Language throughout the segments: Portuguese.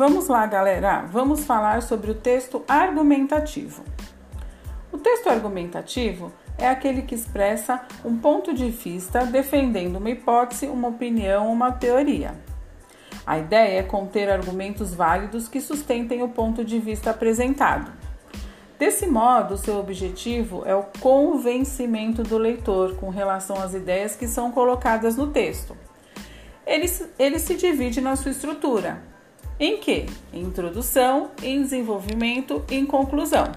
Vamos lá, galera. Vamos falar sobre o texto argumentativo. O texto argumentativo é aquele que expressa um ponto de vista defendendo uma hipótese, uma opinião, uma teoria. A ideia é conter argumentos válidos que sustentem o ponto de vista apresentado. Desse modo, seu objetivo é o convencimento do leitor com relação às ideias que são colocadas no texto. Ele, ele se divide na sua estrutura, em que? Em introdução, em desenvolvimento e em conclusão.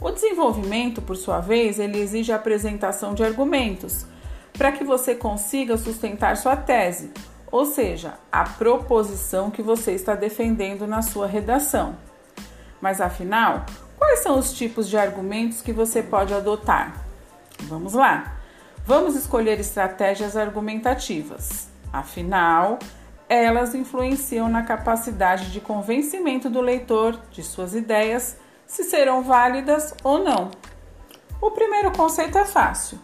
O desenvolvimento, por sua vez, ele exige a apresentação de argumentos para que você consiga sustentar sua tese, ou seja, a proposição que você está defendendo na sua redação. Mas afinal, quais são os tipos de argumentos que você pode adotar? Vamos lá. Vamos escolher estratégias argumentativas. Afinal, elas influenciam na capacidade de convencimento do leitor de suas ideias, se serão válidas ou não. O primeiro conceito é fácil.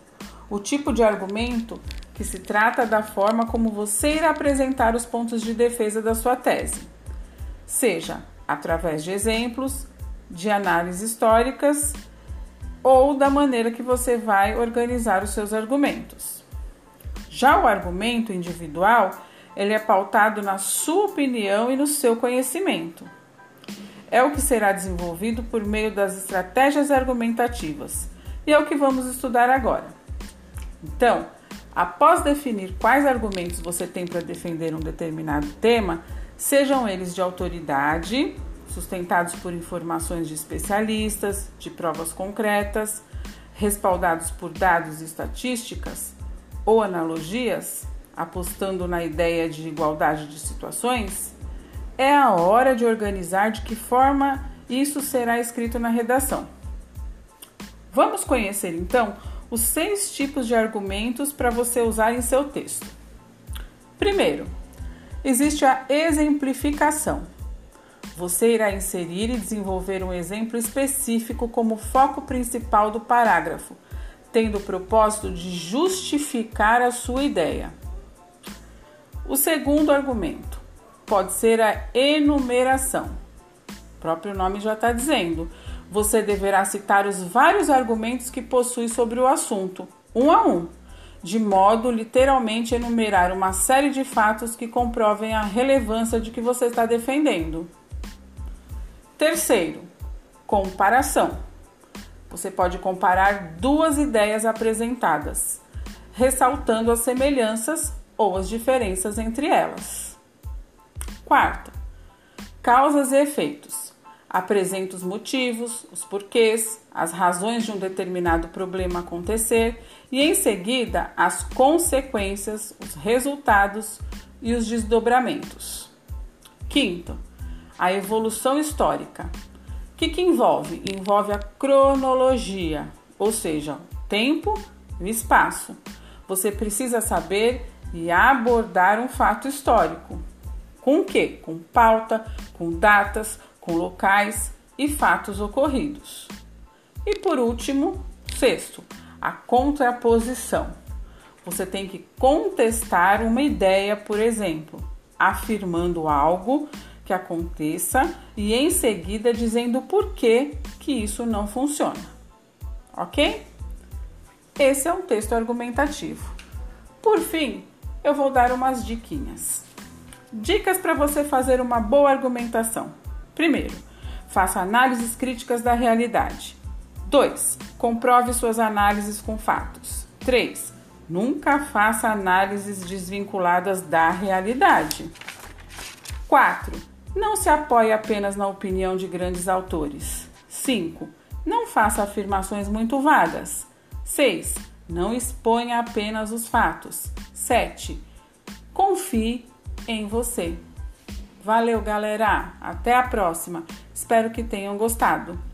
O tipo de argumento que se trata da forma como você irá apresentar os pontos de defesa da sua tese, seja através de exemplos, de análises históricas ou da maneira que você vai organizar os seus argumentos. Já o argumento individual, ele é pautado na sua opinião e no seu conhecimento. É o que será desenvolvido por meio das estratégias argumentativas, e é o que vamos estudar agora. Então, Após definir quais argumentos você tem para defender um determinado tema, sejam eles de autoridade, sustentados por informações de especialistas, de provas concretas, respaldados por dados e estatísticas ou analogias, apostando na ideia de igualdade de situações, é a hora de organizar de que forma isso será escrito na redação. Vamos conhecer então os seis tipos de argumentos para você usar em seu texto. Primeiro, existe a exemplificação. Você irá inserir e desenvolver um exemplo específico como foco principal do parágrafo, tendo o propósito de justificar a sua ideia. O segundo argumento pode ser a enumeração. O próprio nome já está dizendo você deverá citar os vários argumentos que possui sobre o assunto, um a um, de modo literalmente enumerar uma série de fatos que comprovem a relevância de que você está defendendo. Terceiro, comparação. Você pode comparar duas ideias apresentadas, ressaltando as semelhanças ou as diferenças entre elas. Quarto, causas e efeitos apresenta os motivos, os porquês, as razões de um determinado problema acontecer e, em seguida, as consequências, os resultados e os desdobramentos. Quinto, a evolução histórica. O que, que envolve? Envolve a cronologia, ou seja, tempo e espaço. Você precisa saber e abordar um fato histórico. Com o quê? Com pauta, com datas, com locais e fatos ocorridos. E por último, sexto, a contraposição. Você tem que contestar uma ideia, por exemplo, afirmando algo que aconteça e em seguida dizendo por que que isso não funciona. OK? Esse é um texto argumentativo. Por fim, eu vou dar umas diquinhas. Dicas para você fazer uma boa argumentação. Primeiro, faça análises críticas da realidade. 2. Comprove suas análises com fatos. 3. Nunca faça análises desvinculadas da realidade. 4. Não se apoie apenas na opinião de grandes autores. 5. Não faça afirmações muito vagas. 6. Não exponha apenas os fatos. 7. Confie em você. Valeu, galera! Até a próxima! Espero que tenham gostado!